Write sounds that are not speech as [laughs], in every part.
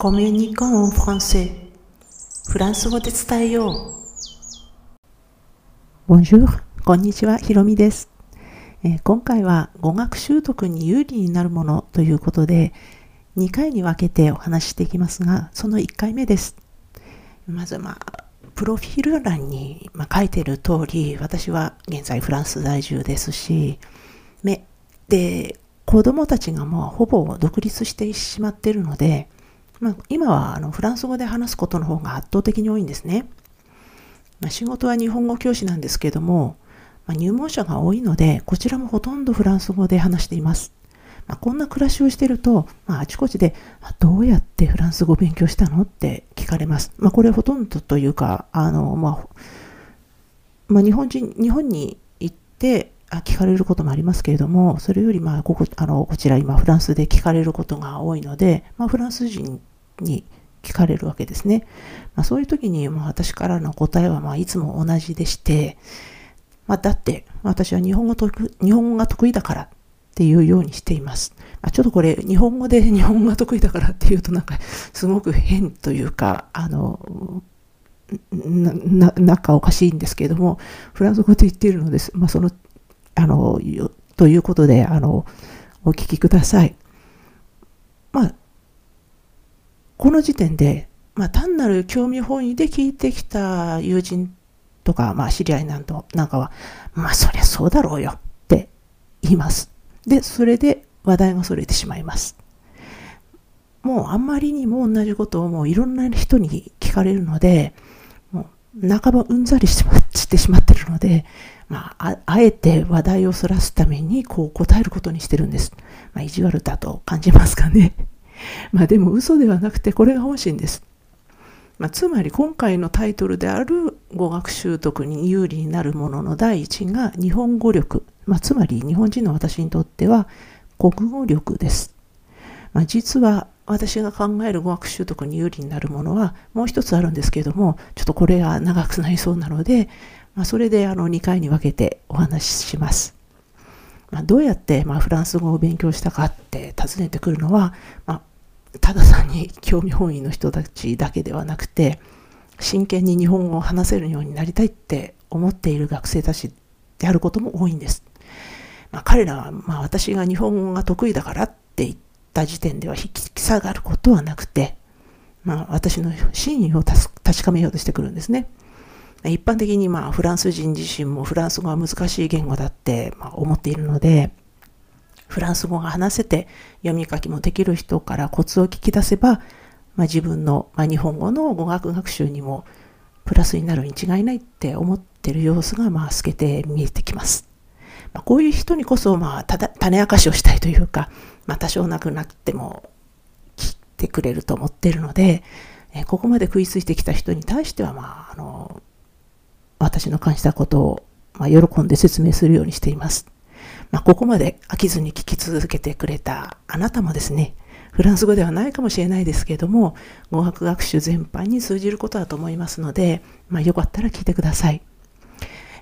コミュニコンフランセフランス語で伝えよう。Bonjour こんにちは、ひろみです、えー、今回は語学習得に有利になるものということで、2回に分けてお話ししていきますが、その1回目です。まず、まあ、プロフィール欄に、まあ、書いてる通り、私は現在フランス在住ですし、めで、子供たちがもうほぼ独立してしまっているので、まあ、今はあのフランス語で話すことの方が圧倒的に多いんですね。まあ、仕事は日本語教師なんですけども、まあ、入門者が多いので、こちらもほとんどフランス語で話しています。まあ、こんな暮らしをしていると、まあ、あちこちでま、どうやってフランス語を勉強したのって聞かれます。まあ、これほとんどというか、あの、まあ、まあ、日本人、日本に行って聞かれることもありますけれども、それより、まあ、ここ、あの、こちら今フランスで聞かれることが多いので、まあ、フランス人に聞かれるわけですね。まあ、そういう時に、まあ、私からの答えは、まあ、いつも同じでして、まあ、だって、私は日本語得日本語が得意だからっていうようにしています。まあ、ちょっとこれ、日本語で [laughs] 日本語が得意だからっていうとなんかすごく変というか、あの、な、なんかおかしいんですけれども、フランス語で言っているのです。まあ、その、あの、ということで、あの、お聞きください。まあ、この時点で、まあ、単なる興味本位で聞いてきた友人とか、まあ、知り合いなんとなんかは、まあ、そりゃそうだろうよって言います。で、それで話題がそれてしまいます。もうあんまりにも同じことをもういろんな人に聞かれるので、もう半ばうんざりしてますしまってるので、まあ、ああえて話題をそらすためにこう答えることにしてるんです。まあ、意地悪だと感じますかね。[laughs] まあでも嘘ではなくてこれが本心です。まあ、つまり今回のタイトルである語学習得に有利になるものの第一が日本語力、まあ、つまり日本人の私にとっては国語力です。まあ、実は私が考える語学習得に有利になるものはもう一つあるんですけれども、ちょっとこれが長くなりそうなので、まあ、それであの2回に分けてお話しします。まあ、どうやってまフランス語を勉強したかって尋ねてくるのは、まあ、ただ単に興味本位の人たちだけではなくて真剣に日本語を話せるようになりたいって思っている学生たちであることも多いんです。まあ、彼らは、ま、私が日本語が得意だからって言ってた時点では引き下がることはなくて、まあ、私の真意を確かめようとしてくるんですね。一般的にまあフランス人自身もフランス語は難しい言語だってまあ思っているので、フランス語が話せて読み書きもできる人からコツを聞き出せば、まあ、自分の、まあ、日本語の語学学習にもプラスになるに違いないって思ってる様子がまあ透けて見えてきます。まあ、こういう人にこそまあただ種明かしをしたいというか、まあ、多少なくなっても聞いてくれると思っているので、えここまで食いついてきた人に対しては、まあ、あの私の感じたことを、まあ、喜んで説明するようにしています。まあ、ここまで飽きずに聞き続けてくれたあなたもですね、フランス語ではないかもしれないですけれども、語学学習全般に通じることだと思いますので、まあ、よかったら聞いてください。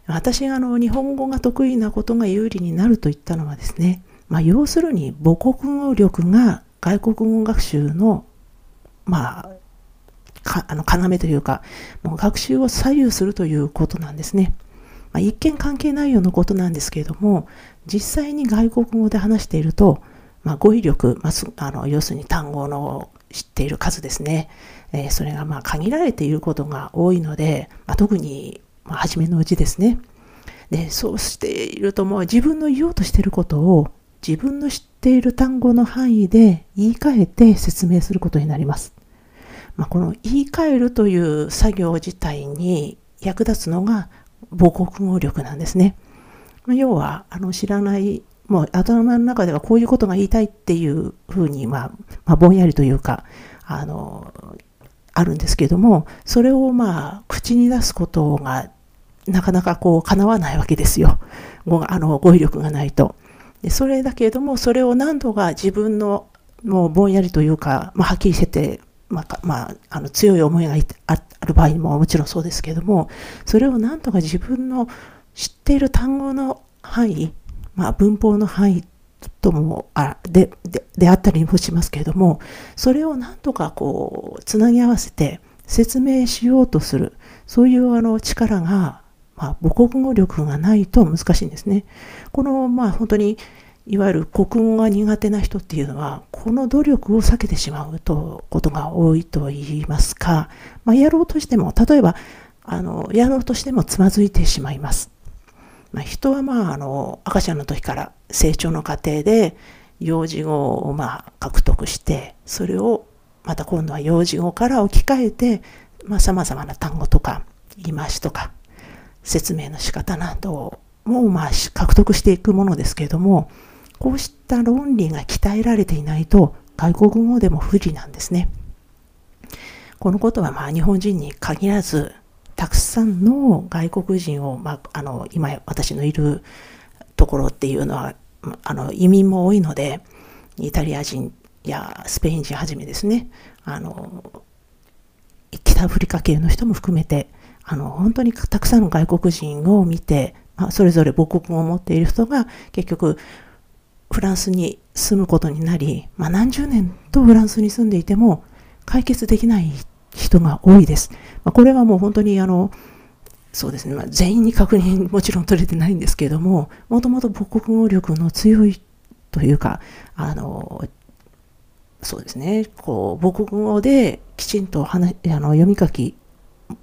私があの日本語が得意なことが有利になると言ったのはですね、まあ、要するに母国語力が外国語学習の、まあ、かあの要というか、もう学習を左右するということなんですね。まあ、一見関係ないようなことなんですけれども、実際に外国語で話していると、まあ、語彙力、まあ、あの要するに単語の知っている数ですね、えー、それがまあ限られていることが多いので、まあ、特にまあ初めのうちですね。でそうしているともう自分の言おうとしていることを自分の知っている単語の範囲で言い換えて説明することになります。まあ、この言い換えるという作業自体に役立つのが母国語力なんですね。まあ、要は、あの、知らない、もう頭の中ではこういうことが言いたいっていうふうに、まあ、まあ、ぼんやりというか、あの、あるんですけども、それをまあ、口に出すことが、なかなかこう、叶わないわけですよ。語あの語彙力がないと。でそれだけれども、それを何度か自分の、もうぼんやりというか、まあ、はっきりしてて、まあ、まあ、あの強い思いがある場合ももちろんそうですけれども、それをなんとか自分の知っている単語の範囲、まあ、文法の範囲ともあででであったりもしますけれどもそれをなんとかこうつなぎ合わせて説明しようとするそういうあの力が、まあ、母国語力がないと難しいんですね。このまあ本当にいわゆる国語が苦手な人っていうのはこの努力を避けてしまうとことが多いと言いますか、まあ、やろうとしても例えばあのやろうとしてもつまずいてしまいます。まあ、人はまああの赤ちゃんの時から成長の過程で幼児語をまあ獲得してそれをまた今度は幼児語から置き換えてさまざ、まな単語とか言い回しとか説明の仕方などもまあ獲得していくものですけれどもこうした論理が鍛えられていないと外国語でも不利なんですね。このことはまあ日本人に限らずたくさんの外国人を、まあ、あの今私のいるところっていうのはあの移民も多いのでイタリア人やスペイン人はじめですねあの北アフリカ系の人も含めてあの本当にたくさんの外国人を見て、まあ、それぞれ母国語を持っている人が結局フランスに住むことになり、まあ、何十年とフランスに住んでいても解決できない人が多いです。まあ、これはもう本当にあの、そうですね、まあ、全員に確認 [laughs] もちろん取れてないんですけれども、もともと母国語力の強いというか、あの、そうですね、こう、母国語できちんと話あの読み書き、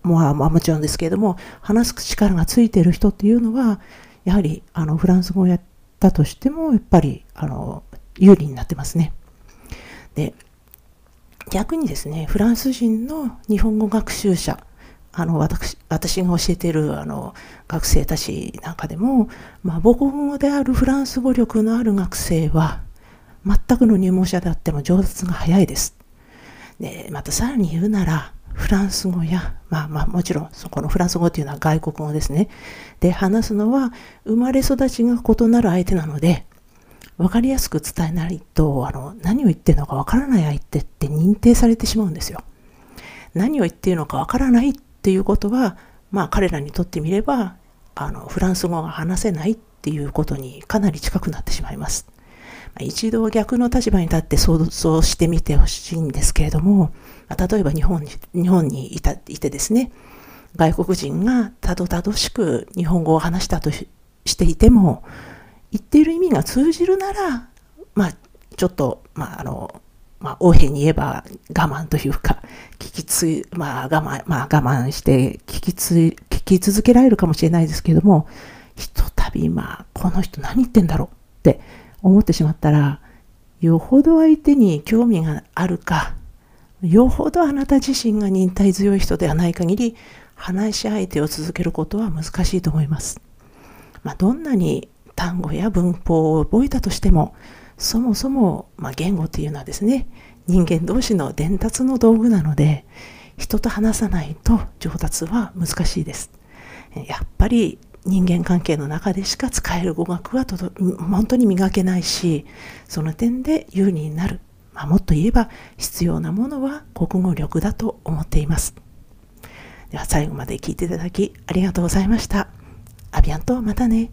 まあ、もちろんですけれども、話す力がついている人っていうのは、やはりあのフランス語をやったとしても、やっぱりあの有利になってますね。で、逆にですね、フランス人の日本語学習者、あの私私が教えているあの学生たちなんかでも、まあ、母国語であるフランス語力のある学生は全くの入門者であっても上達が早いです。でまたさらに言うならフランス語や、まあまあもちろんそこのフランス語というのは外国語ですね。で話すのは生まれ育ちが異なる相手なので分かりやすく伝えないとあの何を言ってるのか分からない相手って認定されてしまうんですよ。何を言っているのか分からないっていうことはまあ彼らにとってみればあのフランス語が話せないっていうことにかなり近くなってしまいます。一度逆の立場に立って想像してみてほしいんですけれども、例えば日本に日本にいたいてですね、外国人がたどたどしく日本語を話したとしていても、言っている意味が通じるなら、まあ、ちょっと、まあ、あの、まあ、横柄に言えば我慢というか、聞きつ、まあ、我慢、まあ、我慢して聞きつ、聞き続けられるかもしれないですけれども、ひとたび、まあ、この人何言ってんだろうって思ってしまったら、よほど相手に興味があるか、よほどあなた自身が忍耐強い人ではない限り、話し相手を続けることは難しいと思います。まあ、どんなに単語や文法を覚えたとしてもそもそも、まあ、言語っていうのはですね人間同士の伝達の道具なので人と話さないと上達は難しいですやっぱり人間関係の中でしか使える語学は本当に磨けないしその点で有利になる、まあ、もっと言えば必要なものは国語力だと思っています。では最後まで聞いていただきありがとうございました。アビアンとまたね。